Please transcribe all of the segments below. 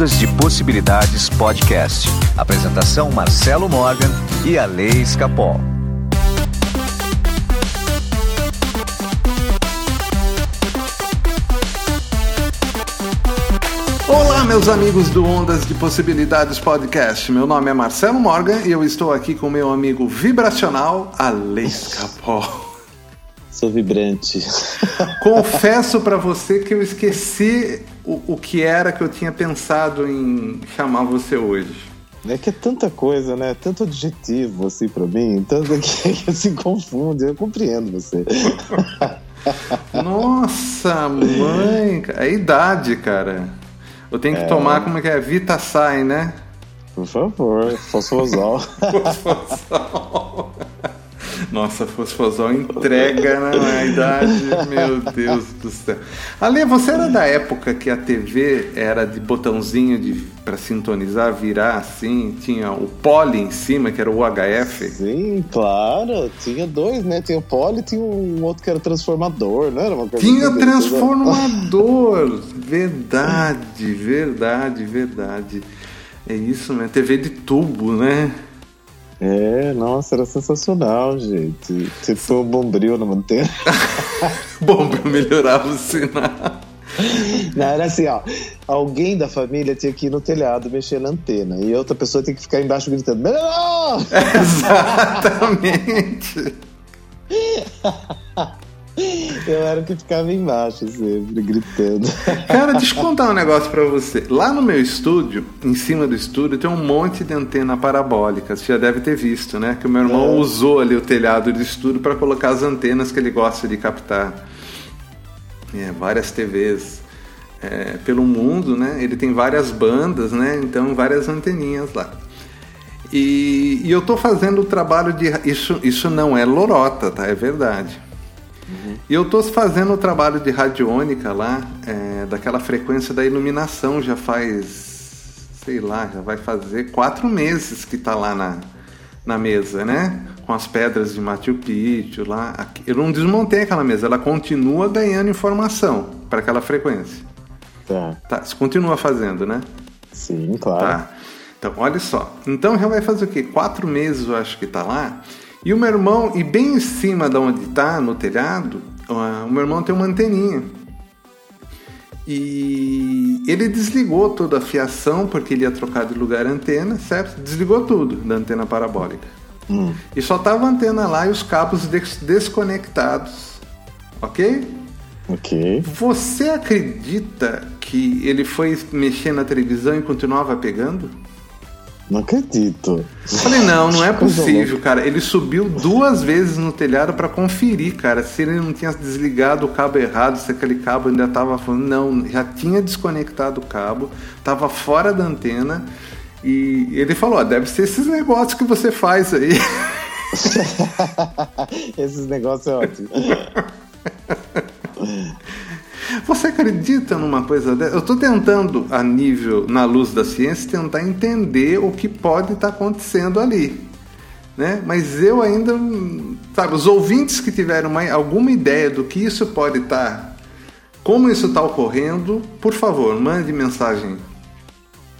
Ondas de Possibilidades Podcast. Apresentação Marcelo Morgan e a Lei Escapol. Olá, meus amigos do Ondas de Possibilidades Podcast. Meu nome é Marcelo Morgan e eu estou aqui com meu amigo vibracional, Alex Capó. Sou vibrante. Confesso para você que eu esqueci o, o que era que eu tinha pensado em chamar você hoje. É que é tanta coisa, né? Tanto adjetivo assim para mim, tanto que, que se confunde. Eu compreendo você. Nossa, mãe, é idade, cara. Eu tenho que é... tomar, como é que é? Vitasai, né? Por favor, fosfosol. fosfosol. Nossa, Fosfosol entrega na idade, meu Deus do céu. Ale, você era da época que a TV era de botãozinho de para sintonizar, virar assim, tinha o pole em cima, que era o HF? Sim, claro, tinha dois, né? Tinha o pole e tinha um outro que era transformador, não era uma coisa Tinha transformador, verdade, verdade, verdade. É isso, né? TV de tubo, né? É, nossa, era sensacional, gente. Tipo um bombril na manteiga. bombril melhorava o sinal. Não, era assim, ó. Alguém da família tinha que ir no telhado mexer na antena. E outra pessoa tinha que ficar embaixo gritando: Melhorou! Exatamente. Eu era o que ficava embaixo sempre, gritando. Cara, deixa eu contar um negócio pra você. Lá no meu estúdio, em cima do estúdio, tem um monte de antena parabólica. Você já deve ter visto, né? Que o meu irmão é. usou ali o telhado do estúdio para colocar as antenas que ele gosta de captar. É, várias TVs é, pelo mundo, né? Ele tem várias bandas, né? Então, várias anteninhas lá. E, e eu tô fazendo o trabalho de. Isso, isso não é lorota, tá? É verdade. E eu estou fazendo o trabalho de radiônica lá, é, daquela frequência da iluminação, já faz, sei lá, já vai fazer quatro meses que está lá na, na mesa, né? Com as pedras de Machu Picchu lá. Eu não desmontei aquela mesa, ela continua ganhando informação para aquela frequência. Tá. tá. Você continua fazendo, né? Sim, claro. Tá. Então, olha só. Então já vai fazer o quê? Quatro meses eu acho que está lá. E o meu irmão, e bem em cima de onde está, no telhado, o meu irmão tem uma anteninha. E ele desligou toda a fiação, porque ele ia trocar de lugar a antena, certo? Desligou tudo da antena parabólica. Hum. E só tava a antena lá e os cabos des desconectados. Ok? Ok. Você acredita que ele foi mexer na televisão e continuava pegando? Não acredito. Falei, não, não é possível, cara. Ele subiu duas vezes no telhado para conferir, cara, se ele não tinha desligado o cabo errado, se aquele cabo ainda tava falando. Não, já tinha desconectado o cabo, tava fora da antena. E ele falou: ó, deve ser esses negócios que você faz aí. esses negócios é ótimo. Você acredita numa coisa dessa? Eu estou tentando, a nível, na luz da ciência, tentar entender o que pode estar tá acontecendo ali. Né? Mas eu ainda, sabe, os ouvintes que tiveram uma, alguma ideia do que isso pode estar, tá, como isso está ocorrendo, por favor, mande mensagem.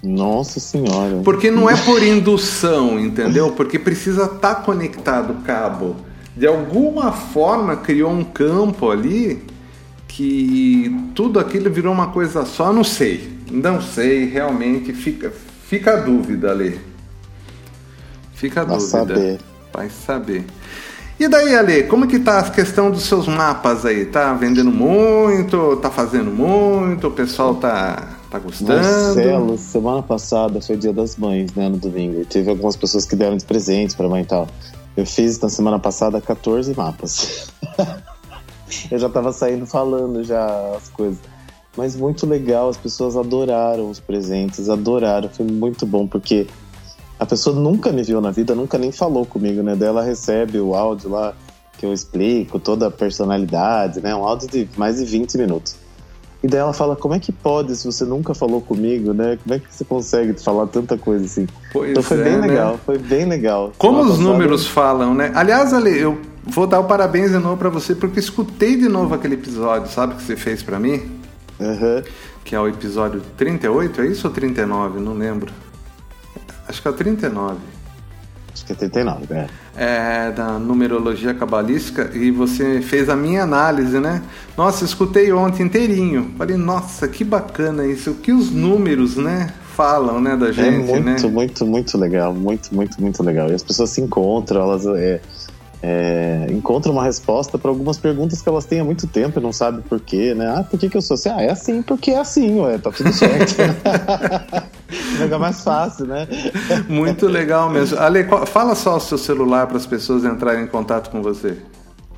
Nossa Senhora. Porque não é por indução, entendeu? Porque precisa estar tá conectado o cabo. De alguma forma criou um campo ali que tudo aquilo virou uma coisa só, não sei. Não sei, realmente fica, fica a dúvida ali. Fica a Vai dúvida. Saber. Vai saber. E daí, Ale, como que tá a questão dos seus mapas aí? Tá vendendo muito? Tá fazendo muito? O pessoal tá, tá gostando? Marcelo, semana passada foi dia das mães, né, no domingo. Teve algumas pessoas que deram de presente pra mãe e tal. Eu fiz na semana passada 14 mapas. eu já tava saindo falando já as coisas. Mas muito legal, as pessoas adoraram os presentes, adoraram, foi muito bom, porque a pessoa nunca me viu na vida, nunca nem falou comigo, né? Daí ela recebe o áudio lá que eu explico toda a personalidade, né? Um áudio de mais de 20 minutos. E daí ela fala, como é que pode se você nunca falou comigo, né? Como é que você consegue falar tanta coisa assim? Pois então foi é, bem né? legal, foi bem legal. Como os números falam, né? Aliás, Ale, eu vou dar o parabéns de novo para você porque escutei de novo aquele episódio, sabe que você fez para mim? Uhum. Que é o episódio 38, é isso ou 39? Não lembro. Acho que é o 39. Acho que é 39, é. É, da numerologia cabalística e você fez a minha análise, né? Nossa, escutei ontem inteirinho. Falei, nossa, que bacana isso. O que os números, né, falam, né, da gente, é né? muito, muito, muito legal. Muito, muito, muito legal. E as pessoas se encontram, elas é, é, encontram uma resposta para algumas perguntas que elas têm há muito tempo e não sabem por quê, né? Ah, por que, que eu sou assim? Ah, é assim porque é assim, ué, tá tudo certo. Fica mais fácil, né? Muito legal mesmo. Ale, fala só o seu celular para as pessoas entrarem em contato com você.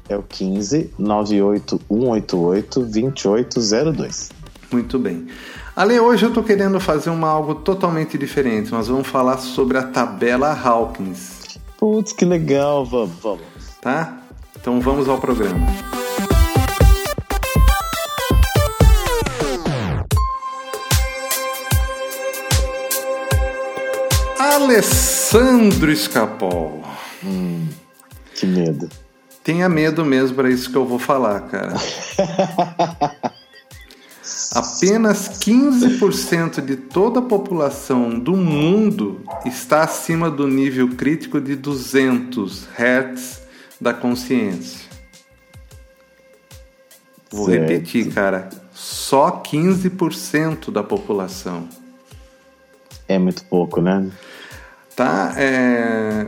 É o 15 98 188 2802. Muito bem. Ale, hoje eu estou querendo fazer uma algo totalmente diferente. Nós vamos falar sobre a tabela Hawkins, Putz, que legal, vamos, vamos. Tá? Então vamos ao programa. Alessandro Escapol. Que medo. Tenha medo mesmo para isso que eu vou falar, cara. Apenas 15% de toda a população do mundo está acima do nível crítico de 200 Hz da consciência. Vou Certo. repetir, cara. Só 15% da população. É muito pouco, né? Tá? É,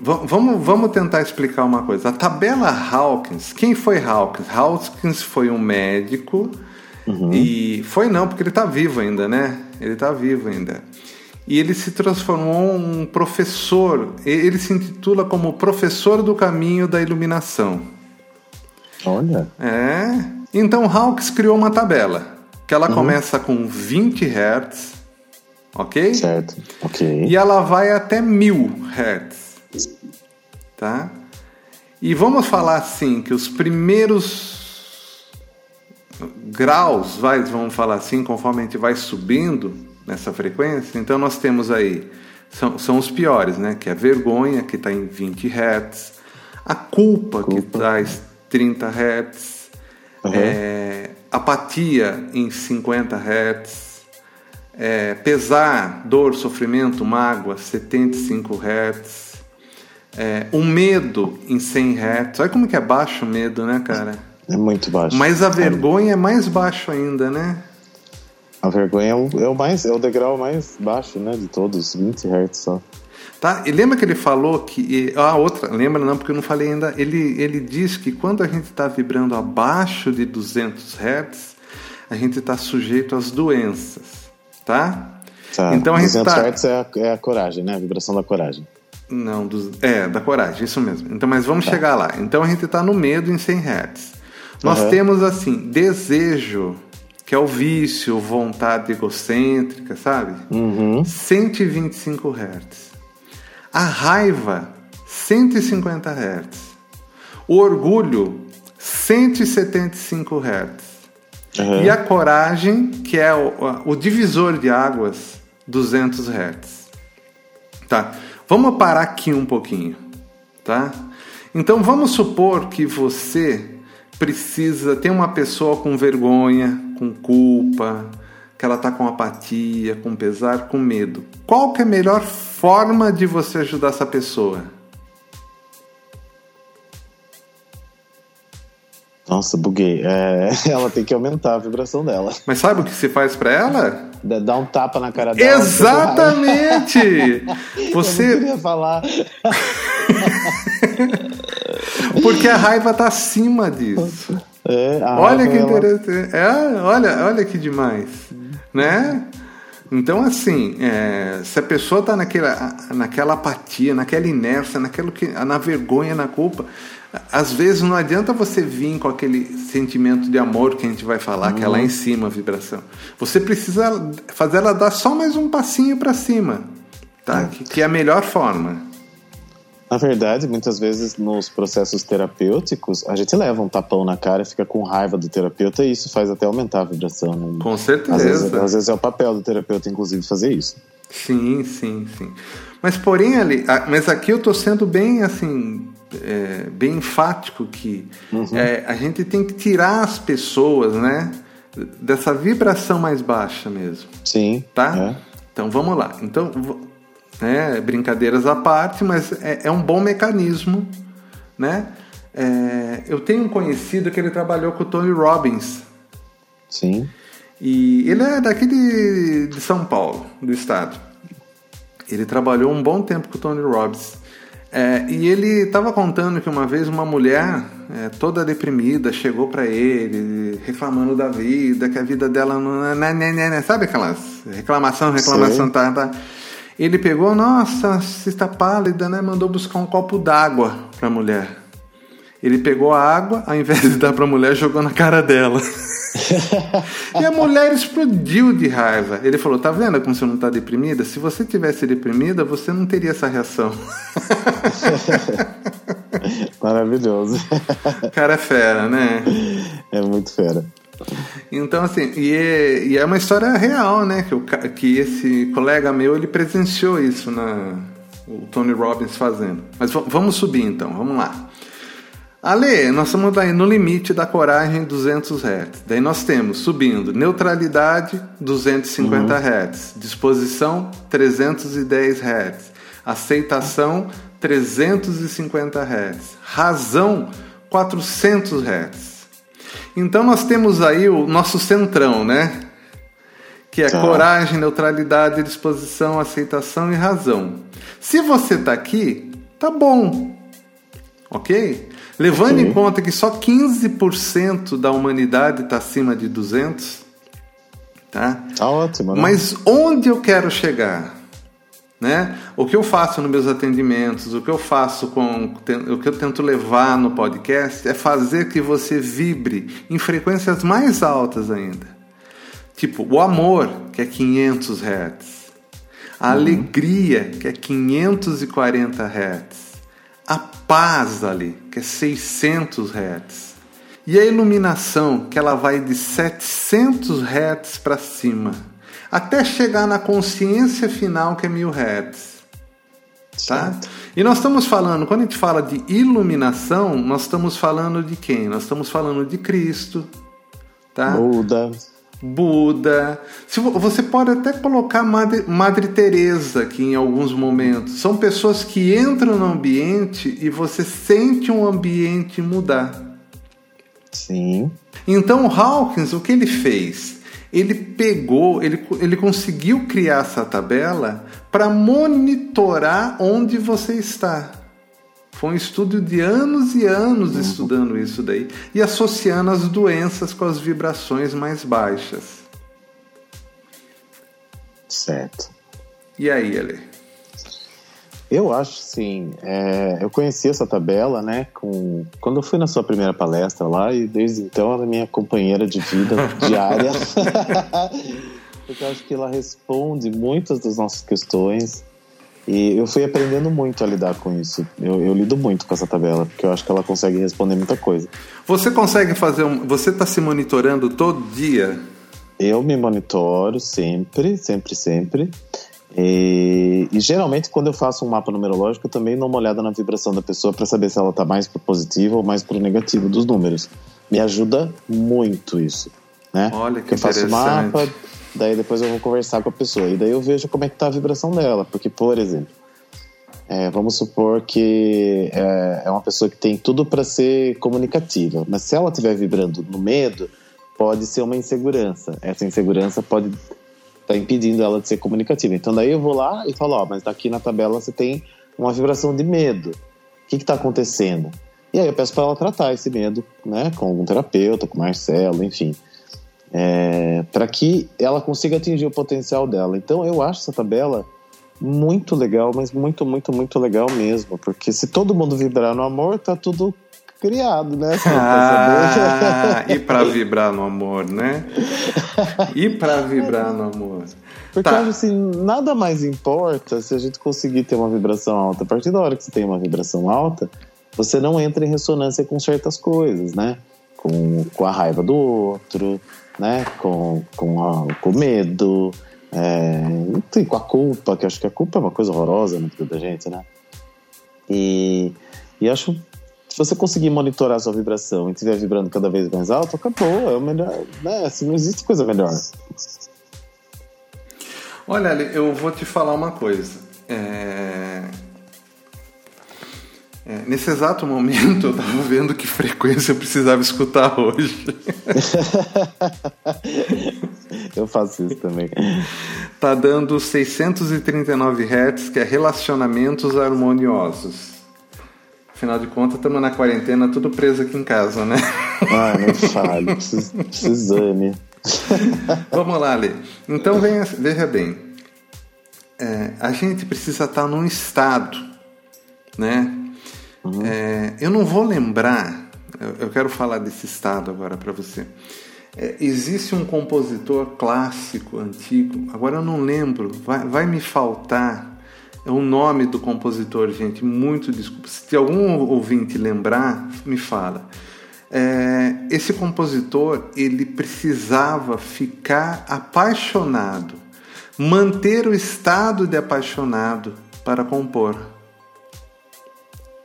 va- Vamos, vamos tentar explicar uma coisa. A tabela Hawkins, quem foi Hawkins? Hawkins foi um médico e foi não, porque ele está vivo ainda, né? Ele está vivo ainda. E ele se transformou em um professor. Ele se intitula como professor do caminho da iluminação. Olha. É. Então Hawkins criou uma tabela que ela começa com 20 Hz, ok? Certo. Ok. E ela vai até 1000 Hz. Tá? E vamos falar assim que os primeiros graus, vai, vamos falar assim, conforme a gente vai subindo nessa frequência, então nós temos aí são, são os piores, né? Que é a vergonha, que está em 20 Hz, a culpa, que Culpa. traz 30 Hz, Uhum. é, apatia em 50 Hz, é, pesar, dor, sofrimento, mágoa, 75 Hz. É, um medo em 100 Hz. Olha como que é baixo o medo, né, cara? É muito baixo. Mas a vergonha é mais baixo ainda, né? A vergonha é o, é o mais, é o degrau mais baixo, né? De todos, 20 Hz só. Tá? E lembra que ele falou que. Ah, outra, lembra não, porque eu não falei ainda. Ele, ele diz que quando a gente está vibrando abaixo de 200 Hz, a gente está sujeito às doenças. Tá? Tá. Então a gente 200 tá- Hz é a, é a coragem, né? A vibração da coragem. Não, dos, é, da coragem, isso mesmo. Então, mas vamos chegar lá. Então a gente está no medo em 100 Hz. Nós Uhum. temos assim, desejo, que é o vício, vontade egocêntrica, sabe? Uhum. 125 Hz. A raiva, 150 Hz. O orgulho, 175 Hz. Uhum. E a coragem, que é o, o divisor de águas, 200 Hz. Tá? Vamos parar aqui um pouquinho, tá? Então vamos supor que você precisa tem uma pessoa com vergonha, com culpa, que ela tá com apatia, com pesar, com medo. Qual que é a melhor forma de você ajudar essa pessoa? Nossa, buguei. É, ela tem que aumentar a vibração dela. Mas sabe o que se faz para ela? Dá um tapa na cara dela. Exatamente! Eu não Você queria falar. porque a raiva tá acima disso. É, Olha que ela- interessante. É, olha, olha que demais. Né? Então, assim, é, se a pessoa está naquela, naquela apatia, naquela inércia, naquilo que, na vergonha, na culpa, às vezes não adianta você vir com aquele sentimento de amor que a gente vai falar, que é lá em cima a vibração. Você precisa fazer ela dar só mais um passinho para cima, tá? Que, que é a melhor forma. Na verdade, muitas vezes nos processos terapêuticos, a gente leva um tapão na cara, fica com raiva do terapeuta e isso faz até aumentar a vibração. Né? Com Às vezes, certeza. às vezes é o papel do terapeuta, inclusive, fazer isso. Sim, sim, sim. Mas porém ali, mas aqui eu estou sendo bem assim, é, bem enfático que é, a gente tem que tirar as pessoas, né, dessa vibração mais baixa mesmo. Sim. Tá? É. Então vamos lá. Então, né, brincadeiras à parte, mas é, é um bom mecanismo, né? É, eu tenho um conhecido que ele trabalhou com o Tony Robbins. Sim. E ele é daqui de, de São Paulo, do estado. Ele trabalhou um bom tempo com o Tony Robbins. É, e ele estava contando que uma vez uma mulher é, toda deprimida chegou para ele reclamando da vida, que a vida dela não é, né, né, né, sabe aquelas reclamação, reclamação, tá, tá. Ele pegou, nossa, você está pálida, né? Mandou buscar um copo d'água para a mulher. Ele pegou a água, ao invés de dar para a mulher, jogou na cara dela. e a mulher explodiu de raiva. Ele falou: Tá vendo como você não está deprimida? Se você tivesse deprimida, você não teria essa reação. Maravilhoso. O cara é fera, né? É muito fera. Então, assim, e é, e é uma história real, né? Que, o, que esse colega meu ele presenciou isso na o Tony Robbins fazendo. Mas vamos subir então, vamos lá. Ale, nós estamos aí no limite da coragem 200 Hz. Daí nós temos subindo neutralidade 250 uhum. Hz, disposição 310 Hz, aceitação 350 Hz, razão 400 Hz. Então nós temos aí o nosso centrão, né? Que é tá. coragem, neutralidade, disposição, aceitação e razão. Se você tá aqui, tá bom. OK? Levando em conta que só 15% da humanidade está acima de 200, tá? Tá ótimo, né? Mas onde eu quero chegar? Né? O que eu faço nos meus atendimentos, o que eu faço com o que eu tento levar no podcast é fazer que você vibre em frequências mais altas ainda. Tipo, o amor, que é 500 Hz. A uhum. alegria, que é 540 Hz a paz ali, que é 600 Hz. E a iluminação, que ela vai de 700 Hz para cima, até chegar na consciência final, que é 1000 Hz. Tá? E nós estamos falando, quando a gente fala de iluminação, nós estamos falando de quem? Nós estamos falando de Cristo, tá? Buda. Buda. Se você pode até colocar Madre, Madre Teresa aqui em alguns momentos. São pessoas que entram no ambiente e você sente um ambiente mudar. Sim. Então Hawkins, o que ele fez? Ele pegou, ele, ele conseguiu criar essa tabela para monitorar onde você está. Foi um estudo de anos e anos estudando isso daí e associando as doenças com as vibrações mais baixas. Certo. E aí, Ale? Eu acho sim. É, eu conheci essa tabela, né? Com, quando eu fui na sua primeira palestra lá e desde então ela é minha companheira de vida diária. Porque eu acho que ela responde muitas das nossas questões e eu fui aprendendo muito a lidar com isso. Eu, eu, lido muito com essa tabela, porque eu acho que ela consegue responder muita coisa. Você consegue fazer um. Você está se monitorando todo dia? Eu me monitoro sempre, sempre, sempre. E, e, geralmente, quando eu faço um mapa numerológico, eu também dou uma olhada na vibração da pessoa para saber se ela está mais pro positivo ou mais pro negativo dos números. Me ajuda muito isso. Né? Olha que eu faço mapa, Daí depois eu vou conversar com a pessoa. E daí eu vejo como é que tá a vibração dela. Porque, por exemplo, é, vamos supor que é, é, uma pessoa que tem tudo para ser comunicativa. Mas se ela estiver vibrando no medo, pode ser uma insegurança. Essa insegurança pode tá impedindo ela de ser comunicativa. Então daí eu vou lá e falo, ó, mas aqui na tabela você tem uma vibração de medo. O que está acontecendo? E aí eu peço para ela tratar esse medo, né, com algum terapeuta, com Marcelo, enfim é, para que ela consiga atingir o potencial dela. Então eu acho essa tabela muito legal, mas muito, muito, muito legal mesmo, porque se todo mundo vibrar no amor, tá tudo criado, né? Ah, e para vibrar no amor, né? E para vibrar no amor. Porque tá. assim, nada mais importa se a gente conseguir ter uma vibração alta. A partir da hora que você tem uma vibração alta, você não entra em ressonância com certas coisas, né? Com, com a raiva do outro, né? Com, com, a, com medo, é, com a culpa, que acho que a culpa é uma coisa horrorosa na vida da gente, né? E, e acho Se você conseguir monitorar a sua vibração e estiver vibrando cada vez mais alto, acabou. É o melhor. Né? Assim, não existe coisa melhor. Olha, eu vou te falar uma coisa. É... É, nesse exato momento eu estava vendo que frequência eu precisava escutar hoje. eu faço isso também. Tá dando 639 Hz, que é relacionamentos harmoniosos. Afinal de contas, estamos na quarentena, tudo preso aqui em casa, né? Ah, não fale, precisame. Vamos lá, Lê. Então, venha, veja bem. É, a gente precisa estar num estado, né? Uhum. É, eu não vou lembrar, eu, eu, quero falar desse estado agora para você. É, existe um compositor clássico, antigo, agora eu não lembro, vai, vai me faltar é o nome do compositor, gente. Muito desculpa. Se algum ouvinte lembrar, me fala. É, esse compositor ele precisava ficar apaixonado, manter o estado de apaixonado para compor.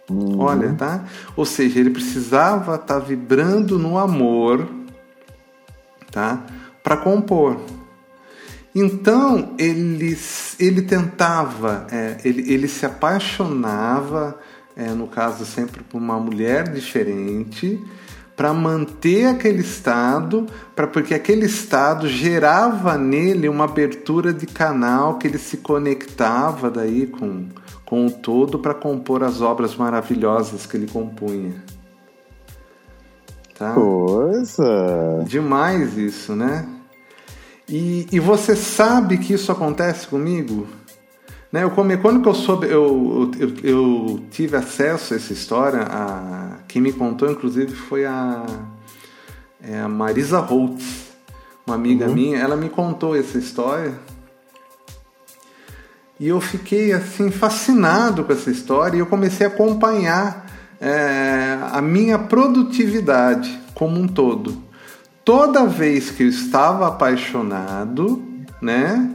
Uhum. Olha, tá? Ou seja, ele precisava estar tá vibrando no amor, tá? Para compor. Então ele, ele tentava, é, ele, ele se apaixonava, é, no caso sempre por uma mulher diferente, para manter aquele estado, para porque aquele estado gerava nele uma abertura de canal que ele se conectava daí com, com o todo para compor as obras maravilhosas que ele compunha. Tá? Coisa! Demais isso, né? E, e você sabe que isso acontece comigo? Né, eu come, quando que eu soube, eu, eu, eu, tive acesso a essa história, a, quem me contou inclusive foi a, é a Marisa Holtz, uma amiga uhum. minha, ela me contou essa história e eu fiquei assim fascinado com essa história e eu comecei a acompanhar é, a minha produtividade como um todo toda vez que eu estava apaixonado, né,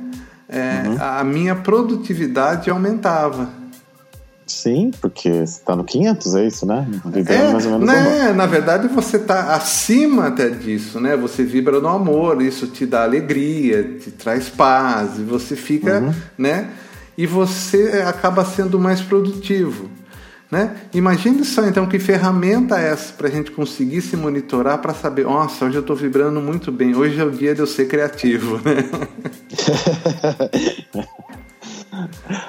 é, uhum. a minha produtividade aumentava. Sim, porque você está no 500, é isso, né? é, mais ou menos né? Na verdade, você está acima até disso, né? Você vibra no amor, isso te dá alegria, te traz paz, e você fica, uhum. né? E você acaba sendo mais produtivo. Né? Imagine só então que ferramenta é essa para a gente conseguir se monitorar para saber, nossa, hoje eu estou vibrando muito bem, hoje é o dia de eu ser criativo. Né?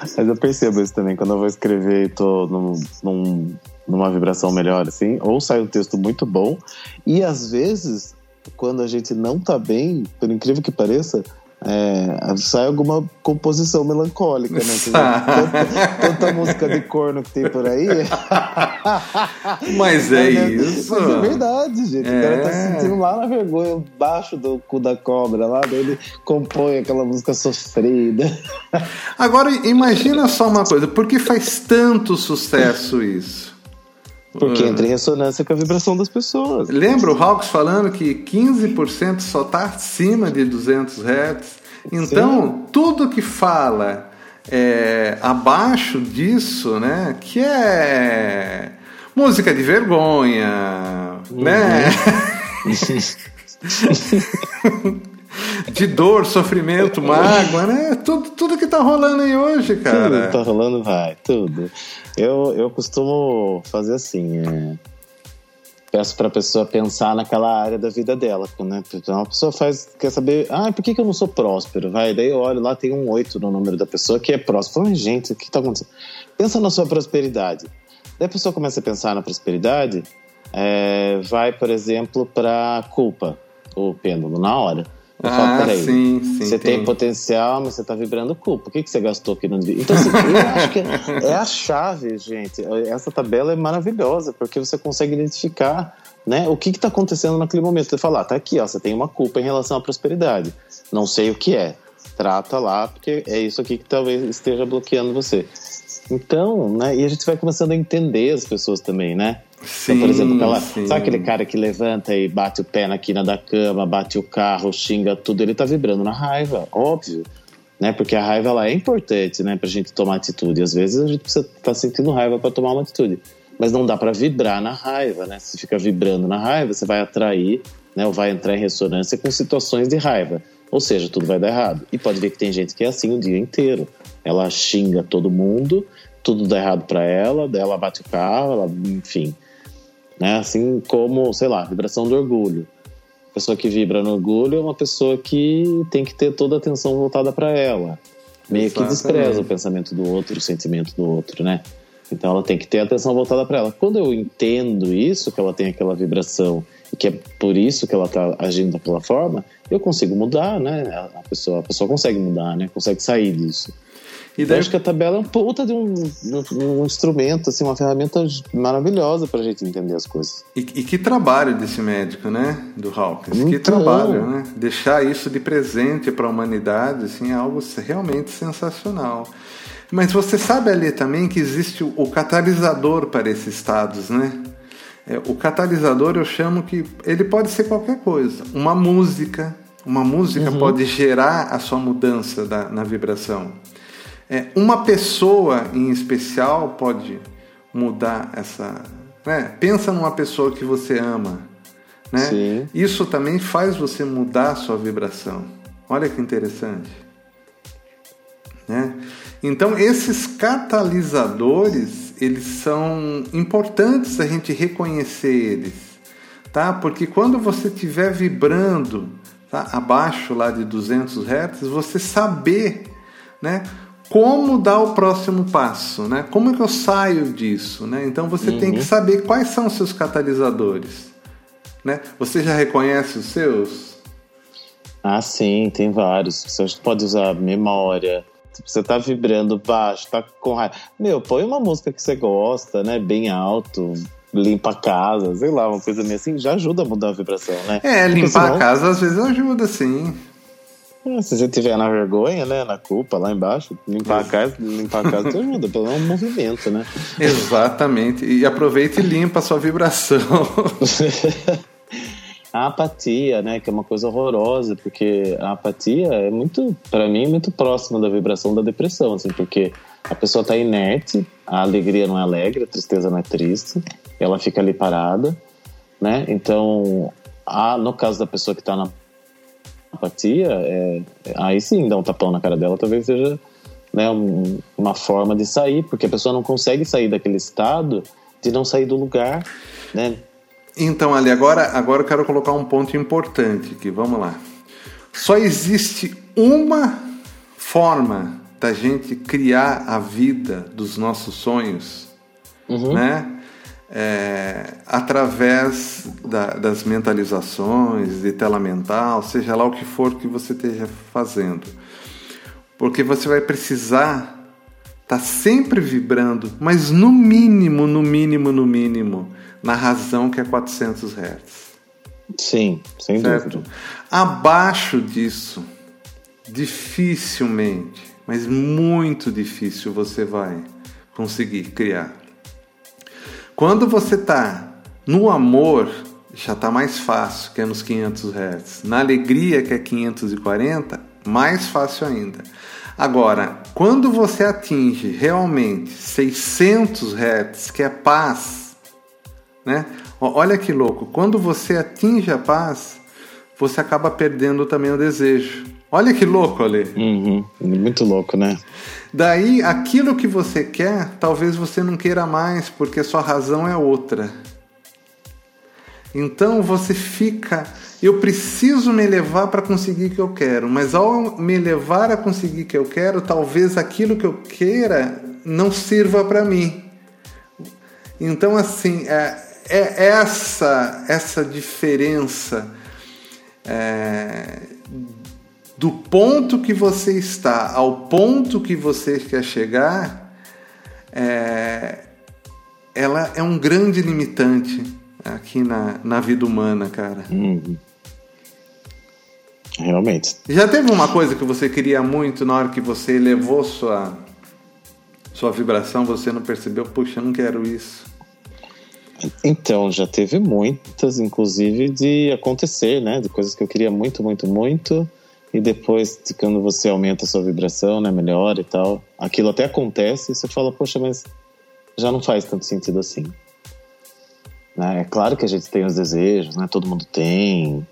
Mas eu percebo isso também, quando eu vou escrever e estou num, num, numa vibração melhor, assim, ou sai um texto muito bom, e às vezes, quando a gente não está bem, por incrível que pareça, é, sai alguma composição melancólica, né? tanta, tanta, música de corno que tem por aí. Mas é, é isso. Mas é verdade, gente. É. O cara tá se sentindo lá na vergonha, embaixo do cu da cobra, lá, ele compõe aquela música sofrida. Agora, imagina só uma coisa, por que faz tanto sucesso isso? Porque entra em ressonância com a vibração das pessoas. Lembra o Hawks falando que 15% só está acima de 200 Hz? Então, Sim. tudo que fala é, abaixo disso, né, que é música de vergonha, uhum. né? de dor, sofrimento, mágoa, né? Tudo, tudo que tá rolando aí hoje, cara. Tudo que tá rolando vai, tudo. Eu, eu costumo fazer assim, é... peço para a pessoa pensar naquela área da vida dela, né? Então a pessoa faz, quer saber, ah, por que, que eu não sou próspero? Vai, daí eu olho lá, tem um 8 no número da pessoa que é próspero. Mas, gente, o que está acontecendo? Pensa na sua prosperidade. Daí a pessoa começa a pensar na prosperidade, é... vai, por exemplo, para culpa, o pêndulo, na hora. Eu falo, ah, peraí, sim, sim, você tem. tem potencial, mas você tá vibrando culpa. Por que, que você gastou aqui no Então, assim, eu acho que é a chave, gente. Essa tabela é maravilhosa, porque você consegue identificar né, o que está acontecendo naquele momento. Você fala, ah, tá aqui, ó, você tem uma culpa em relação à prosperidade. Não sei o que é. Trata lá, porque é isso aqui que talvez esteja bloqueando você. Então, né, e a gente vai começando a entender as pessoas também, né? Sim, então, por exemplo, aquela, sabe aquele cara que levanta e bate o pé na quina da cama, bate o carro, xinga tudo, ele tá vibrando na raiva, óbvio. Né? Porque a raiva lá é importante, né, pra gente tomar atitude. Às vezes a gente precisa estar tá sentindo raiva para tomar uma atitude. mas não dá para vibrar na raiva, né? Se fica vibrando na raiva, você vai atrair, né? Ou vai entrar em ressonância com situações de raiva. Ou seja, tudo vai dar errado. E pode ver que tem gente que é assim o dia inteiro. Ela xinga todo mundo, tudo dá errado para ela, daí ela bate o carro, ela, enfim. Né? Assim como, sei lá, vibração do orgulho. A pessoa que vibra no orgulho é uma pessoa que tem que ter toda a atenção voltada para ela. Meio Exatamente. que despreza o pensamento do outro, o sentimento do outro, né? Então ela tem que ter a atenção voltada para ela. Quando eu entendo isso, que ela tem aquela vibração e que é por isso que ela está agindo daquela forma, eu consigo mudar, né? A pessoa, a pessoa consegue mudar, né? Consegue sair disso. E daí... Eu acho que a tabela é um puta de um, um, instrumento, assim, uma ferramenta maravilhosa para a gente entender as coisas. E, e, que trabalho desse médico, né? Do Hawkins. Então... Que trabalho, né? Deixar isso de presente para a humanidade, assim, é algo realmente sensacional. Mas você sabe ali também que existe o catalisador para esses estados, né? É, o catalisador eu chamo que ele pode ser qualquer coisa. Uma música, uma música uhum. pode gerar a sua mudança da, na vibração. É, uma pessoa em especial pode mudar essa. Né? Pensa numa pessoa que você ama. Né? Isso também faz você mudar a sua vibração. Olha que interessante. Né? Então, esses catalisadores, eles são importantes a gente reconhecer eles, tá? Porque quando você estiver vibrando tá? abaixo lá de 200 Hz, você saber, né? Como dar o próximo passo, né? Como é que eu saio disso, né? Então você uhum. tem que uhum. saber quais são os seus catalisadores, né? Você já reconhece os seus? Ah, sim, tem vários. Você pode usar memória, Tipo, você tá vibrando baixo, tá com raiva. Meu, põe uma música que você gosta, né? Bem alto, limpa a casa, sei lá, uma coisa meio assim, já ajuda a mudar a vibração, né? É, limpar senão... a casa às vezes ajuda, sim. É, se você tiver na vergonha, né, na culpa lá embaixo, limpar a casa, limpar a casa te ajuda, pelo menos um movimento, né? Exatamente. E aproveita e limpa a sua vibração. a apatia, né, que é uma coisa horrorosa, porque a apatia é muito, para mim, muito próxima da vibração da depressão, assim, porque a pessoa está inerte, a alegria não é alegre, a tristeza não é triste, ela fica ali parada, né? Então, a, no caso da pessoa que está na apatia, é, aí sim, dá um tapão na cara dela, talvez seja né, um, uma forma de sair, porque a pessoa não consegue sair daquele estado de não sair do lugar, né? Então, Ali, agora, agora eu quero colocar um ponto importante aqui. Vamos lá. Só existe uma forma da gente criar a vida dos nossos sonhos, uhum. né? É, através da, das mentalizações, de tela mental, seja lá o que for que você esteja fazendo. Porque você vai precisar estar tá sempre vibrando, mas no mínimo, no mínimo, no mínimo, na razão que é 400 Hz. Sim, sem certo? dúvida. Abaixo disso, dificilmente, mas muito difícil você vai conseguir criar. Quando você está no amor, já está mais fácil, que é nos 500 Hz. Na alegria, que é 540, mais fácil ainda. Agora, quando você atinge realmente 600 Hz, que é paz, né? Olha que louco, quando você atinge a paz, você acaba perdendo também o desejo. Olha que louco, Ale. Uhum. Muito louco, né? Daí, aquilo que você quer, talvez você não queira mais, porque sua razão é outra. Então você fica, eu preciso me elevar para conseguir o que eu quero, mas ao me elevar a conseguir o que eu quero, talvez aquilo que eu queira não sirva para mim. Então, assim, é, é essa, essa diferença é, do ponto que você está ao ponto que você quer chegar, é, ela é um grande limitante aqui na, na vida humana, cara. Uhum. Realmente. Já teve uma coisa que você queria muito na hora que você elevou sua, sua vibração, você não percebeu? Puxa, eu não quero isso. Então, já teve muitas, inclusive, de acontecer, né? De coisas que eu queria muito, muito, muito. E depois, quando você aumenta a sua vibração, né? Melhora e tal. Aquilo até acontece e você fala, poxa, mas já não faz tanto sentido assim. Né? É claro que a gente tem os desejos, né? Todo mundo tem,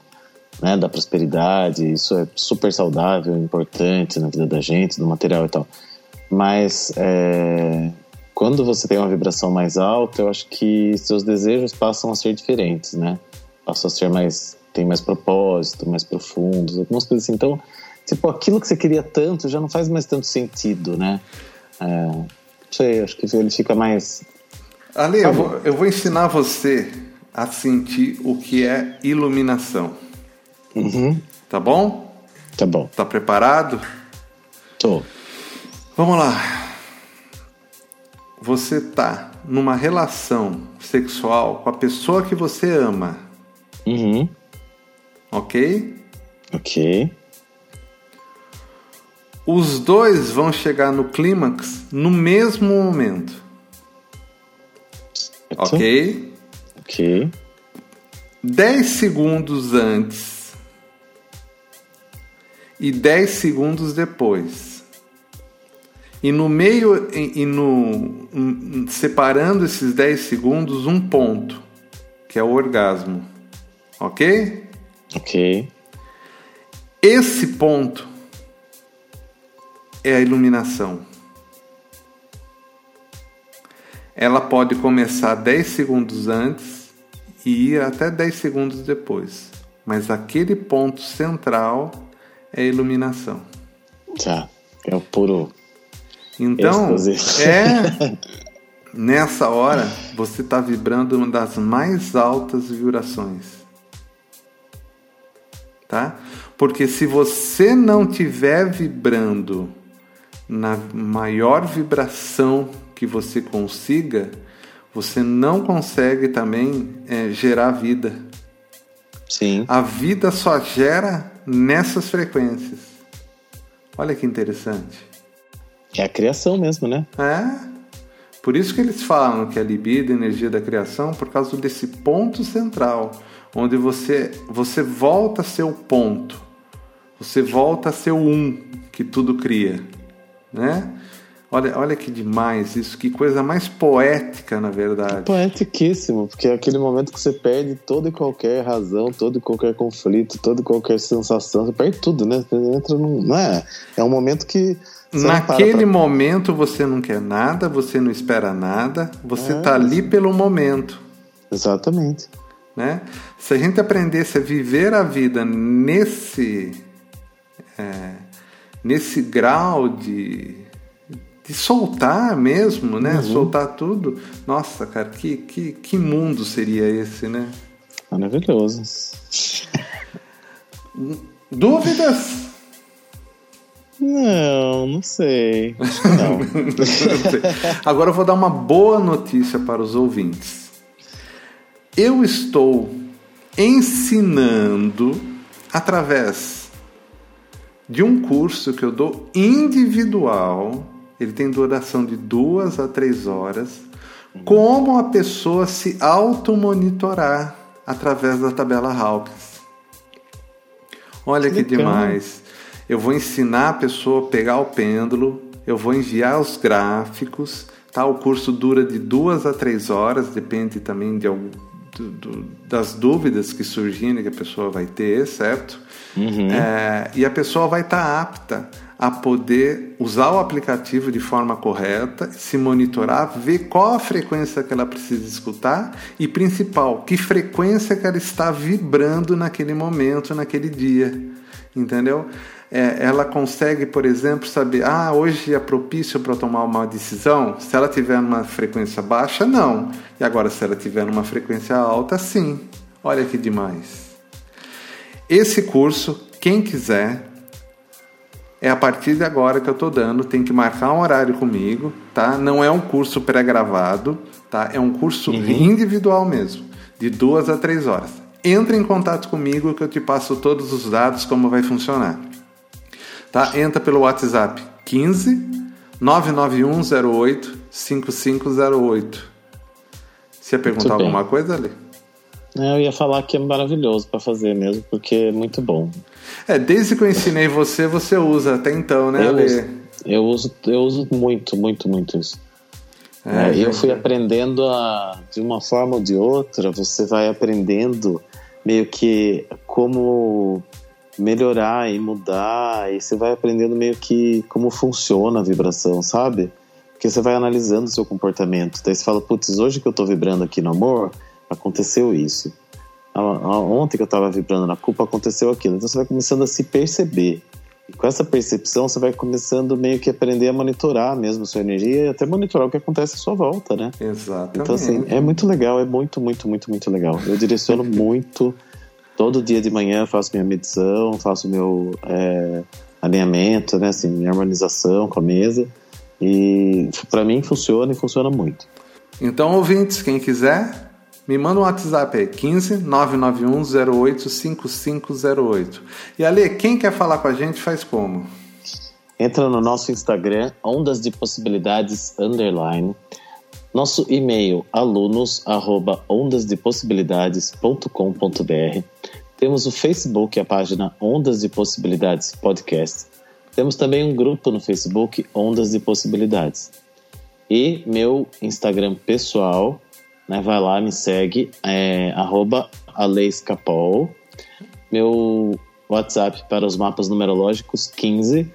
né? Da prosperidade, isso é super saudável, importante na vida da gente, do material e tal. Mas é, quando você tem uma vibração mais alta, eu acho que seus desejos passam a ser diferentes, né? Passam a ser mais tem mais propósito, mais profundos, algumas coisas assim. Então, tipo, aquilo que você queria tanto já não faz mais tanto sentido, né? É, não sei, acho que ele fica mais. Ale, eu vou, eu vou ensinar você a sentir o que é iluminação. Uhum. Tá bom? Tá bom. Tá preparado? Tô. Vamos lá. Você tá numa relação sexual com a pessoa que você ama, Uhum. ok? Ok. Os dois vão chegar no clímax no mesmo momento, Certo. ok? Ok. 10 segundos antes e 10 segundos depois. E no meio, e e no, separando esses 10 segundos, um ponto, que é o orgasmo. Ok? Ok. Esse ponto é a iluminação. Ela pode começar 10 segundos antes e ir até 10 segundos depois. Mas aquele ponto central é a iluminação. Tá. É o puro. Então, é nessa hora você está vibrando uma das mais altas vibrações. Tá? Porque se você não tiver vibrando na maior vibração que você consiga, você não consegue também é, gerar vida. Sim. A vida só gera nessas frequências. Olha que interessante. É a criação mesmo, né? É. Por isso que eles falam que a libido é a energia da criação, por causa desse ponto central, onde você, você volta a ser o ponto, você volta a ser o um que tudo cria, né? Olha, olha que demais isso, que coisa mais poética, na verdade. Poetiquíssimo, porque é aquele momento que você perde toda e qualquer razão, todo e qualquer conflito, toda e qualquer sensação, você perde tudo, né? Você entra num. Não é? É um momento que. Você Naquele pra- momento você não quer nada, você não espera nada, você É, está ali pelo momento. Exatamente. né? Se a gente aprendesse a viver a vida nesse é, nesse grau de, de soltar mesmo, né? Soltar tudo. Nossa, cara, que, que, que mundo seria esse, né? Maravilhoso. Dúvidas? Não, não sei. Que não. Agora eu vou dar uma boa notícia para os ouvintes. Eu estou ensinando através de um curso que eu dou individual. Ele tem duração de duas a três horas. Como a pessoa se automonitorar através da tabela Hawkins. Olha que Legal. demais. Eu vou ensinar a pessoa a pegar o pêndulo, eu vou enviar os gráficos, tá? O curso dura de duas a três horas, depende também de algum, do- do- das dúvidas que surgirem que a pessoa vai ter, certo? É, e a pessoa vai estar apta a poder usar o aplicativo de forma correta, se monitorar, ver qual a frequência que ela precisa escutar e, principal, que frequência que ela está vibrando naquele momento, naquele dia. Entendeu? É, ela consegue, por exemplo, saber, ah, hoje é propício para tomar uma decisão? Se ela tiver numa frequência baixa, não. E agora, se ela tiver numa frequência alta, sim. Olha que demais. Esse curso, quem quiser, é a partir de agora que eu estou dando. Tem que marcar um horário comigo, tá? Não é um curso pré-gravado, tá? É um curso individual mesmo, de duas a três horas. Entre em contato comigo que eu te passo todos os dados, como vai funcionar. Tá? Entra pelo WhatsApp 15 99108 5508. Você ia perguntar alguma coisa ali? É, Eu ia falar que é maravilhoso pra fazer mesmo, porque é muito bom. É, desde que eu ensinei você, você usa até então, né, Eu Ale? uso, eu uso, eu uso muito, muito, muito isso. É, é, eu fui aprendendo a, de uma forma ou de outra, você vai aprendendo meio que como melhorar e mudar, e você vai aprendendo meio que como funciona a vibração, sabe? Porque você vai analisando o seu comportamento. Daí você fala, putz, hoje que eu tô vibrando aqui no amor, aconteceu isso. Ontem que eu tava vibrando na culpa, aconteceu aquilo. Então você vai começando a se perceber. E com essa percepção, você vai começando meio que aprender a monitorar mesmo a sua energia e até monitorar o que acontece à sua volta, né? Exatamente. Então, assim, é muito legal, é muito, muito, muito, muito legal. Eu direciono muito. Todo dia de manhã faço minha medição, faço meu é, alinhamento, né? Assim, minha harmonização com a mesa. E para mim funciona e funciona muito. Então, ouvintes, quem quiser, me manda um WhatsApp aí, 15 991 08 5508. E Ale, quem quer falar com a gente faz como? Entra no nosso Instagram, Ondas de Possibilidades Underline. Nosso e-mail, alunos, arroba ondasdepossibilidades.com.br. Temos o Facebook, a página Ondas de Possibilidades Podcast. Temos também um grupo no Facebook, Ondas de Possibilidades. E meu Instagram pessoal, né? Vai lá, me segue, é, arroba aleiscapol. Meu WhatsApp para os mapas numerológicos 15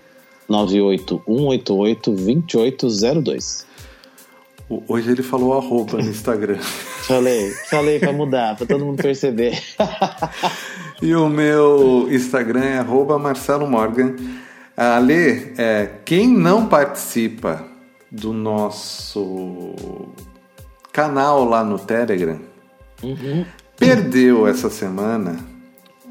98 188 2802. Hoje ele falou arroba no Instagram. falei, falei para mudar, para todo mundo perceber. e o meu Instagram é arroba Marcelo Morgan. Ale, é, quem não participa do nosso canal lá no Telegram uhum. perdeu essa semana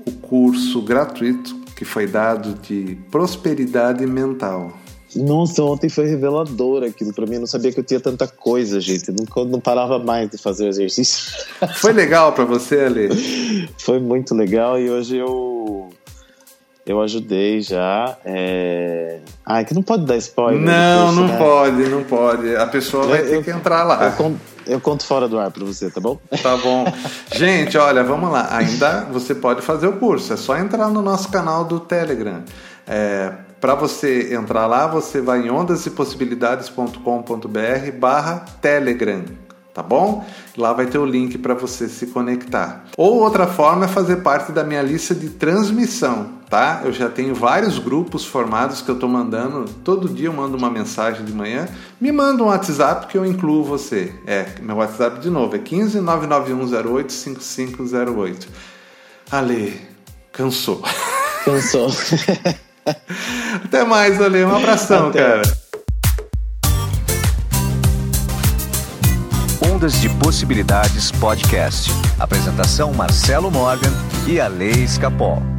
o curso gratuito que foi dado de prosperidade mental. Nossa, ontem foi revelador aquilo para mim. Eu não sabia que eu tinha tanta coisa, gente. Eu não, não parava mais de fazer o exercício. Foi legal para você, Ali? Foi muito legal e hoje eu eu ajudei já. É... Ah, é que não pode dar spoiler. Não, não né? pode, não pode. A pessoa vai eu, ter que entrar lá. Eu conto, eu conto fora do ar para você, tá bom? Tá bom. Gente, olha, vamos lá. Ainda você pode fazer o curso. É só entrar no nosso canal do Telegram. É, para você entrar lá, você vai em ondasepossibilidades.com.br barra Telegram tá bom? Lá vai ter o link para você se conectar. Ou outra forma é fazer parte da minha lista de transmissão, tá? Eu já tenho vários grupos formados que eu estou mandando, todo dia eu mando uma mensagem de manhã, me manda um WhatsApp que eu incluo você. É, meu WhatsApp de novo é 15 99108 5508. Ale, cansou. Cansou. Até mais, Ale, um abração, Até. cara. Ondas de Possibilidades Podcast. Apresentação Marcelo Morgan e a Lei Escapol.